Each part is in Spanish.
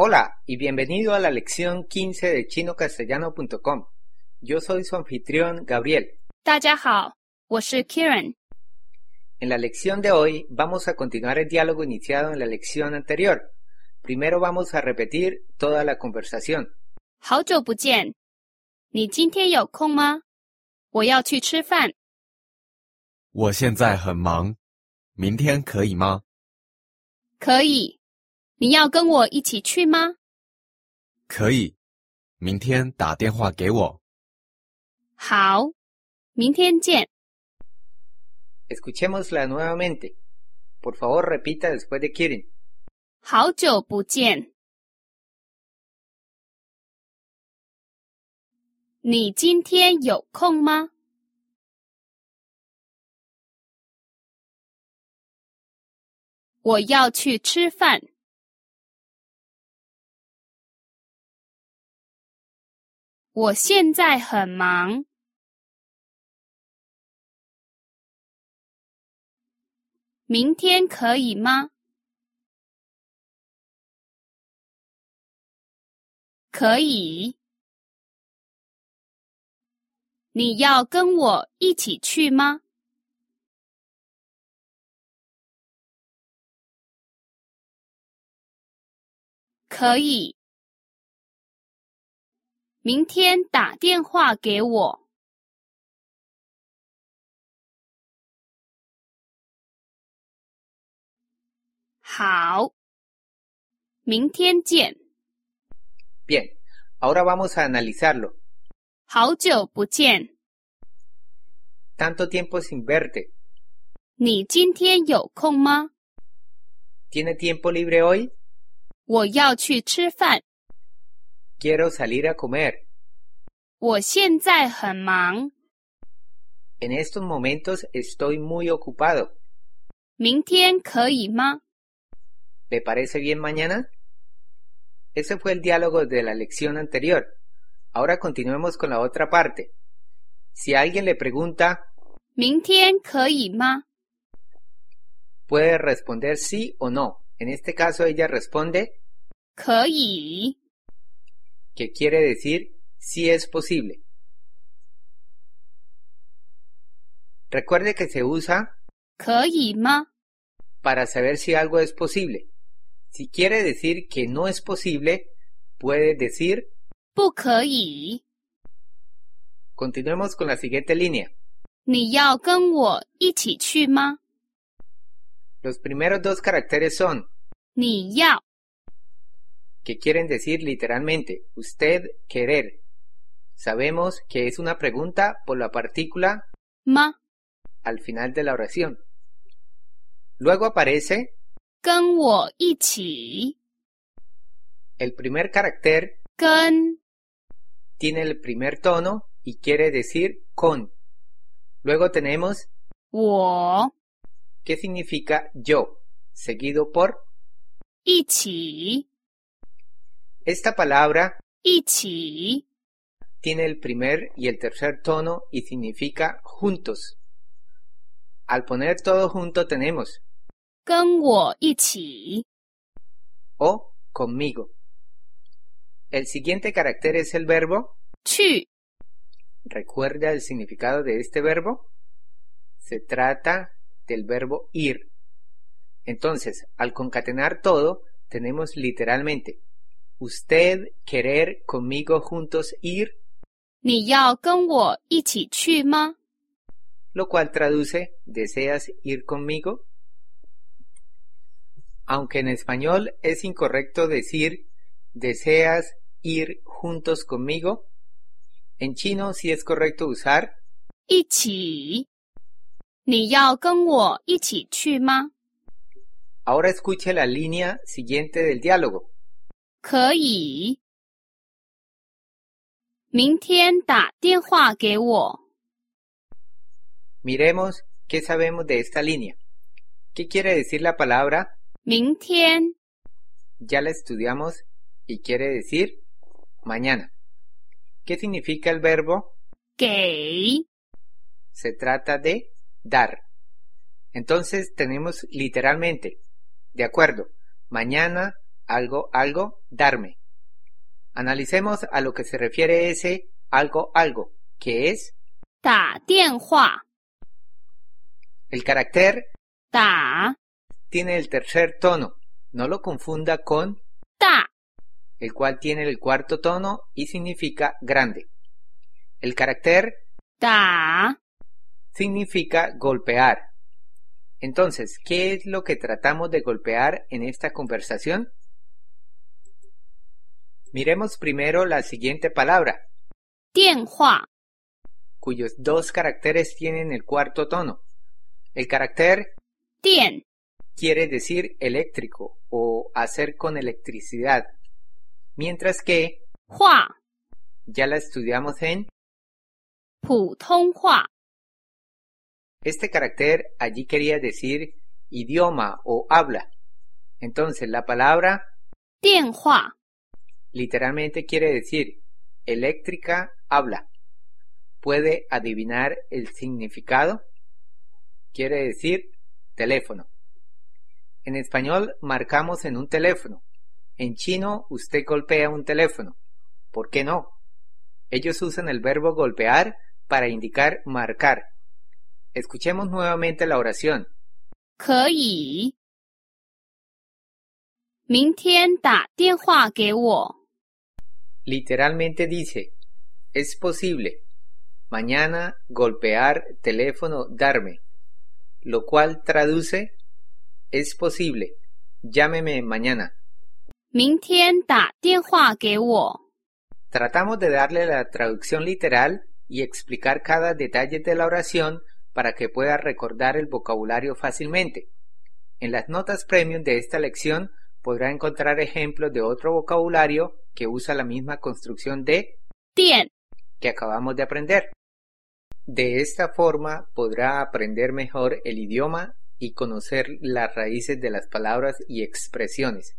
Hola y bienvenido a la lección 15 de chinocastellano.com. Yo soy su anfitrión Gabriel. 大家好，我是 Kieran。 En la lección de hoy vamos a continuar el diálogo iniciado en la lección anterior. Primero vamos a repetir toda la conversación. 好久不见，你今天有空吗？我要去吃饭。我现在很忙，明天可以吗？可以， 你要跟我一起去吗？可以，明天打电话给我。好，明天见。Escuchémosla nuevamente. Por favor, repita después de Kirin. 好久不见，你今天有空吗？我要去吃饭。我现在很忙，明天可以吗？可以。你要跟我一起去吗？可以。明天打电话给我。好，明天见。Bien, ahora vamos a analizarlo. 好久不见，Tanto tiempo sin verte. 你今天有空吗？¿Tiene tiempo libre hoy? 我要去吃饭。Quiero salir a comer. 我现在很忙， En estos momentos estoy muy ocupado. 明天可以吗？ ¿Le parece bien mañana? Ese fue el diálogo de la lección anterior. Ahora continuemos con la otra parte. Si alguien le pregunta, 明天可以吗？ puede responder sí o no. En este caso ella responde 可以， que quiere decir si es posible. Recuerde que se usa para saber si algo es posible. Si quiere decir que no es posible, puede decir Continuemos con la siguiente línea. Los primeros dos caracteres son que quieren decir literalmente usted querer. Sabemos que es una pregunta por la partícula ma. al final de la oración. Luego aparece el primer carácter tiene el primer tono y quiere decir con. Luego tenemos wo, que significa yo, seguido por ichi, esta palabra 一起， tiene el primer y el tercer tono y significa juntos. Al poner todo junto tenemos 跟我一起， o conmigo. El siguiente carácter es el verbo. 去 ¿Recuerda el significado de este verbo? Se trata del verbo ir. Entonces, al concatenar todo, tenemos literalmente usted querer conmigo juntos ir, 你要跟我一起去吗？ lo cual traduce ¿deseas ir conmigo? Aunque en español es incorrecto decir ¿deseas ir juntos conmigo? En chino sí es correcto usar 一起，你要跟我一起去吗？ Ahora escuche la línea siguiente del diálogo. 可以，明天打电话给我。 Miremos qué sabemos de esta línea. ¿Qué quiere decir la palabra? 明天 Ya la estudiamos y quiere decir mañana. ¿Qué significa el verbo? 给 Se trata de dar. Entonces tenemos literalmente, de acuerdo, mañana algo, algo, darme. Analicemos a lo que se refiere ese algo, algo, que es ta El carácter ta tiene el tercer tono. No lo confunda con ta, el cual tiene el cuarto tono y significa grande. El carácter ta significa golpear. Entonces, ¿qué es lo que tratamos de golpear en esta conversación? Miremos primero la siguiente palabra. Tianhua. Cuyos dos caracteres tienen el cuarto tono. El carácter Tien quiere decir eléctrico o hacer con electricidad, mientras que Hua ya la estudiamos en Putonghua. Este carácter allí quería decir idioma o habla. Entonces la palabra Tianhua literalmente quiere decir eléctrica habla. ¿Puede adivinar el significado? Quiere decir teléfono. En español marcamos en un teléfono. En chino usted golpea un teléfono. ¿Por qué no? Ellos usan el verbo golpear para indicar marcar. Escuchemos nuevamente la oración. 可以。明天打电话给我。 Literalmente dice, es posible. Mañana golpear teléfono darme. Lo cual traduce, es posible. Llámeme mañana. 明天打电话给我。 Tratamos de darle la traducción literal y explicar cada detalle de la oración para que pueda recordar el vocabulario fácilmente. En las notas premium de esta lección podrá encontrar ejemplos de otro vocabulario que usa la misma construcción de 电 que acabamos de aprender. De esta forma podrá aprender mejor el idioma y conocer las raíces de las palabras y expresiones.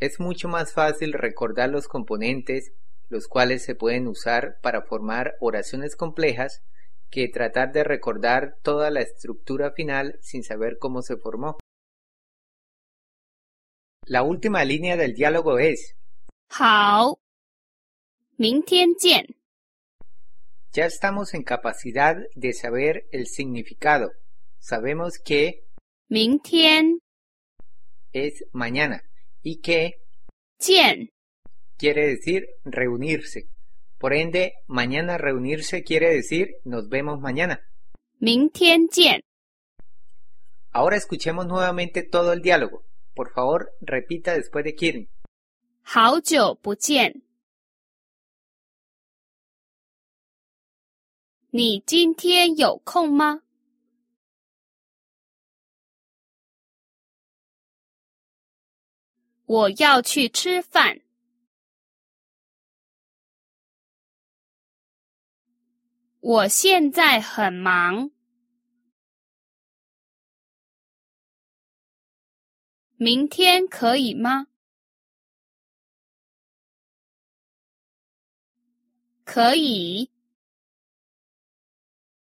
Es mucho más fácil recordar los componentes, los cuales se pueden usar para formar oraciones complejas, que tratar de recordar toda la estructura final sin saber cómo se formó. La última línea del diálogo es 好，明天见。 Ya estamos en capacidad de saber el significado. Sabemos que 明天 es mañana y que 见， quiere decir reunirse. Por ende, mañana reunirse quiere decir nos vemos mañana. 明天见。 Ahora escuchemos nuevamente todo el diálogo. Por favor, repita después de Kirin. 好久不见。你今天有空吗？我要去吃饭。我现在很忙。明天可以吗？可以。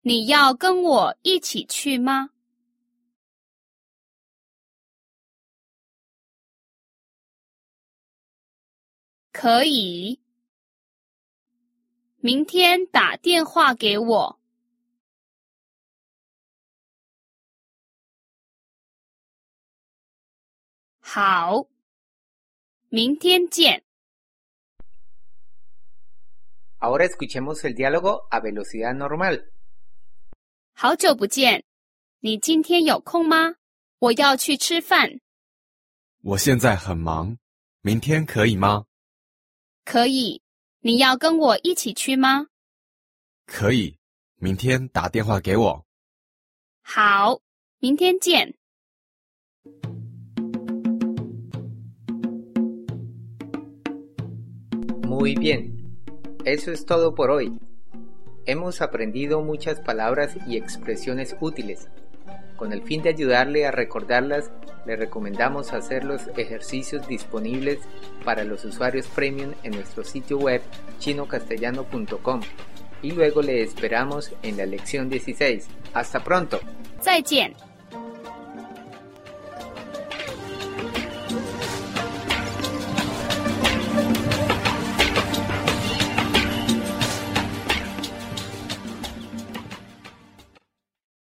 你要跟我一起去吗？可以。明天打电话给我。好，明天见。Ahora escuchemos el diálogo a velocidad normal. 好久不见，你今天有空吗？我要去吃饭。我现在很忙，明天可以吗？可以，你要跟我一起去吗？可以，明天打电话给我。好，明天见。Muy bien. Eso es todo por hoy. Hemos aprendido muchas palabras y expresiones útiles. Con el fin de ayudarle a recordarlas, le recomendamos hacer los ejercicios disponibles para los usuarios premium en nuestro sitio web chinocastellano.com y luego le esperamos en la lección 16. Hasta pronto. 再见。